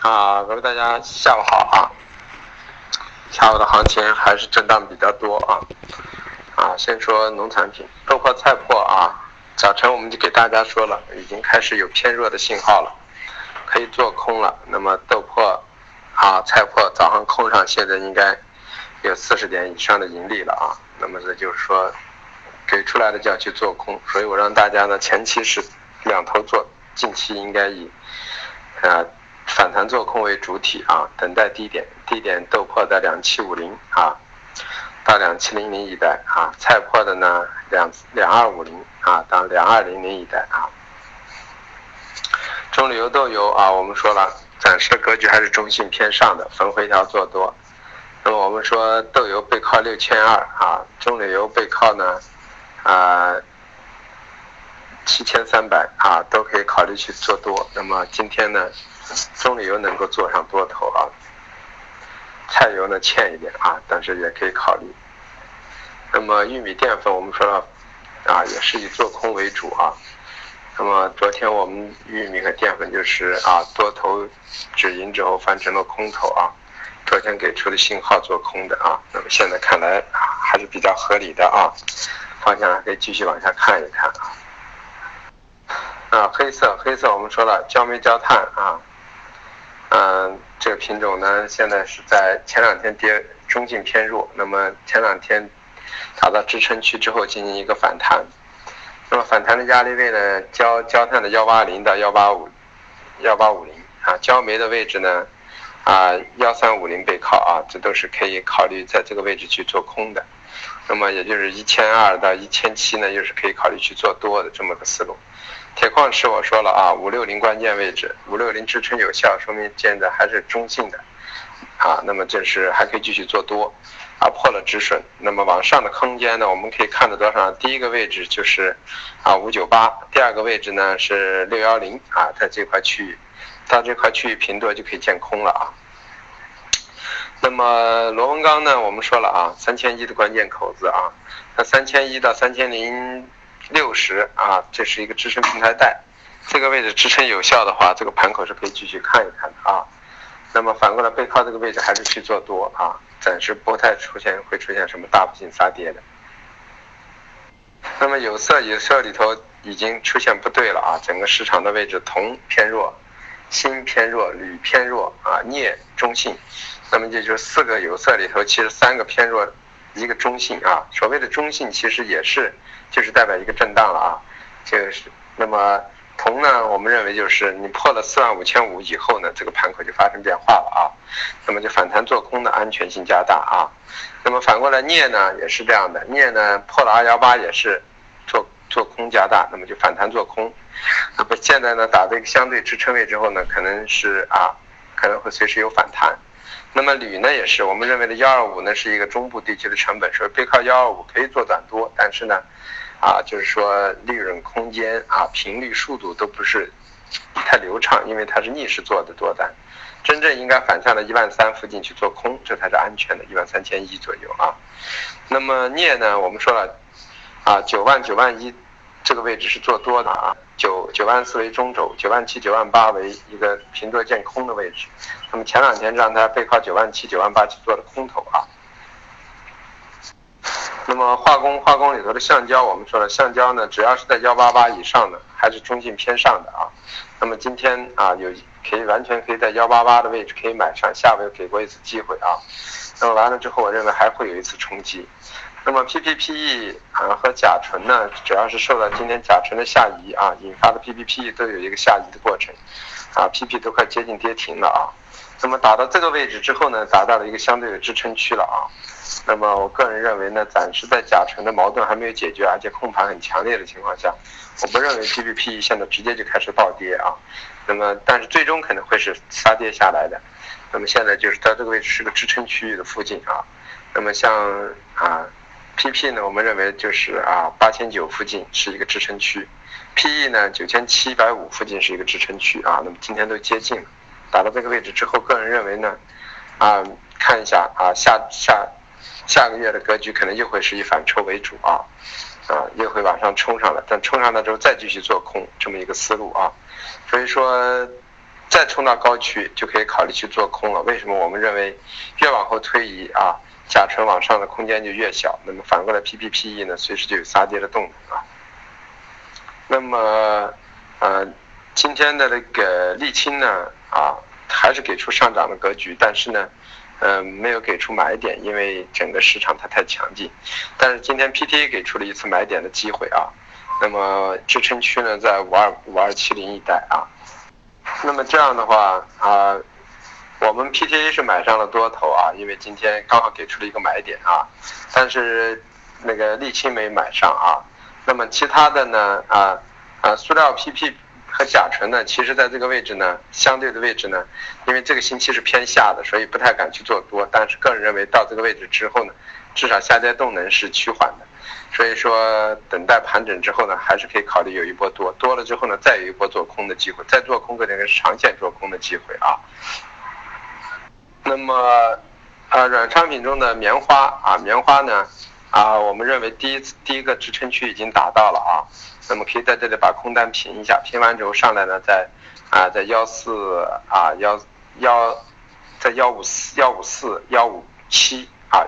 啊，各位大家下午好啊！下午的行情还是震荡比较多啊。啊，先说农产品，豆粕、菜粕啊，早晨我们就给大家说了，已经开始有偏弱的信号了，可以做空了。那么豆粕啊、菜粕早上空上，现在应该有四十点以上的盈利了啊。那么这就是说，给出来的就要去做空，所以我让大家呢前期是两头做，近期应该以啊。反弹做空为主体啊，等待低点，低点豆粕在两七五零啊，到两七零零一带啊，菜粕的呢两两二五零啊到两二零零一带啊。中旅游豆油啊，我们说了，暂时格局还是中性偏上的，逢回调做多。那么我们说豆油背靠六千二啊，中旅游背靠呢啊七千三百啊，都可以考虑去做多。那么今天呢？棕榈油能够做上多头啊，菜油呢欠一点啊，但是也可以考虑。那么玉米淀粉我们说了啊，也是以做空为主啊。那么昨天我们玉米和淀粉就是啊多头止盈之后翻成了空头啊，昨天给出的信号做空的啊，那么现在看来还是比较合理的啊，方向还可以继续往下看一看啊。啊，黑色黑色我们说了焦煤焦炭啊。嗯，这个品种呢，现在是在前两天跌中性偏弱，那么前两天达到支撑区之后进行一个反弹，那么反弹的压力位呢，焦焦炭的幺八零到幺八五幺八五零啊，焦煤的位置呢啊幺三五零背靠啊，这都是可以考虑在这个位置去做空的，那么也就是一千二到一千七呢，又是可以考虑去做多的这么个思路。铁矿石我说了啊，五六零关键位置，五六零支撑有效，说明现在还是中性的，啊，那么这是还可以继续做多，啊破了止损，那么往上的空间呢，我们可以看到多少？第一个位置就是啊五九八，第二个位置呢是六幺零啊，在这块区域，到这块区域平多就可以见空了啊。那么螺纹钢呢，我们说了啊，三千一的关键口子啊，那三千一到三千零。六十啊，这是一个支撑平台带，这个位置支撑有效的话，这个盘口是可以继续看一看的啊。那么反过来背靠这个位置还是去做多啊，暂时不太出现会出现什么大幅性杀跌的。那么有色有色里头已经出现不对了啊，整个市场的位置铜偏弱，锌偏弱，铝偏弱啊，镍中性。那么也就是四个有色里头，其实三个偏弱，一个中性啊。所谓的中性其实也是。就是代表一个震荡了啊，就是那么铜呢，我们认为就是你破了四万五千五以后呢，这个盘口就发生变化了啊，那么就反弹做空的安全性加大啊，那么反过来镍呢也是这样的，镍呢破了二幺八也是做做空加大，那么就反弹做空，那么现在呢打这个相对支撑位之后呢，可能是啊可能会随时有反弹，那么铝呢也是我们认为的幺二五呢是一个中部地区的成本，所以背靠幺二五可以做短多，但是呢。啊，就是说利润空间啊，频率、速度都不是太流畅，因为它是逆势做的多单，真正应该反向的一万三附近去做空，这才是安全的，一万三千一左右啊。那么镍呢，我们说了啊，九万九万一这个位置是做多的啊，九九万四为中轴，九万七九万八为一个平多见空的位置。那么前两天让它背靠九万七九万八去做的空头啊。那么化工化工里头的橡胶，我们说了，橡胶呢，只要是在幺八八以上的，还是中性偏上的啊。那么今天啊，有可以完全可以在幺八八的位置可以买上，下午又给过一次机会啊。那么完了之后，我认为还会有一次冲击。那么 PPPE 啊和甲醇呢，主要是受到今天甲醇的下移啊引发的 PPPE 都有一个下移的过程，啊 PP 都快接近跌停了啊。那么打到这个位置之后呢，达到了一个相对的支撑区了啊。那么我个人认为呢，暂时在甲醇的矛盾还没有解决，而且控盘很强烈的情况下，我不认为 P P P E 现在直接就开始暴跌啊。那么，但是最终可能会是杀跌下来的。那么现在就是在这个位置是个支撑区域的附近啊。那么像啊 P P 呢，我们认为就是啊八千九附近是一个支撑区，P E 呢九千七百五附近是一个支撑区啊。那么今天都接近了，打到这个位置之后，个人认为呢，啊看一下啊下下。下个月的格局可能又会是以反抽为主啊，啊，又会往上冲上来，但冲上来之后再继续做空这么一个思路啊，所以说再冲到高区就可以考虑去做空了。为什么？我们认为越往后推移啊，甲醇往上的空间就越小。那么反过来，PPPE 呢，随时就有杀跌的动能啊。那么，呃，今天的那个沥青呢，啊，还是给出上涨的格局，但是呢，嗯，没有给出买点，因为整个市场它太强劲。但是今天 PTA 给出了一次买点的机会啊。那么支撑区呢，在五二五二七零一带啊。那么这样的话啊，我们 PTA 是买上了多头啊，因为今天刚好给出了一个买点啊。但是那个沥青没买上啊。那么其他的呢啊啊，塑料 PP 和甲醇呢，其实在这个位置呢，相对的位置呢，因为这个星期是偏下的，所以不太敢去做多。但是个人认为到这个位置之后呢，至少下跌动能是趋缓的。所以说，等待盘整之后呢，还是可以考虑有一波多，多了之后呢，再有一波做空的机会，再做空可能是长线做空的机会啊。那么，呃，软商品中的棉花啊，棉花呢，啊，我们认为第一次第一个支撑区已经达到了啊，那么可以在这里把空单平一下，平完之后上来呢，在啊，在幺四啊幺幺，在幺五四幺五四幺五七啊。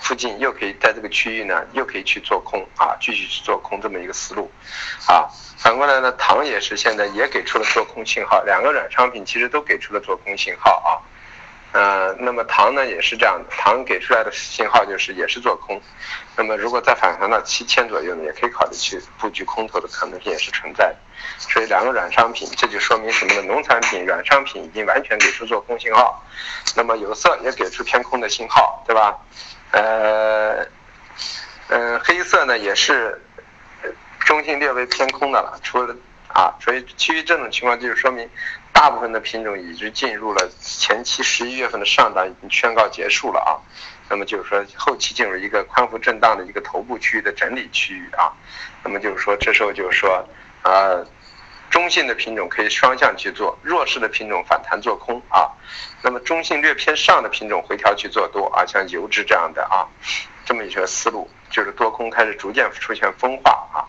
附近又可以在这个区域呢，又可以去做空啊，继续去做空这么一个思路，啊，反过来呢，糖也是现在也给出了做空信号，两个软商品其实都给出了做空信号啊，呃，那么糖呢也是这样的，糖给出来的信号就是也是做空，那么如果再反弹到七千左右呢，也可以考虑去布局空头的可能性也是存在的，所以两个软商品这就说明什么呢？农产品软商品已经完全给出做空信号，那么有色也给出偏空的信号，对吧？呃，嗯，黑色呢也是中性略微偏空的了，除了啊，所以基于这种情况，就是说明大部分的品种已经进入了前期十一月份的上涨已经宣告结束了啊，那么就是说后期进入一个宽幅震荡的一个头部区域的整理区域啊，那么就是说这时候就是说啊，中性的品种可以双向去做，弱势的品种反弹做空啊。那么中性略偏上的品种回调去做多啊，像油脂这样的啊，这么一个思路，就是多空开始逐渐出现分化啊。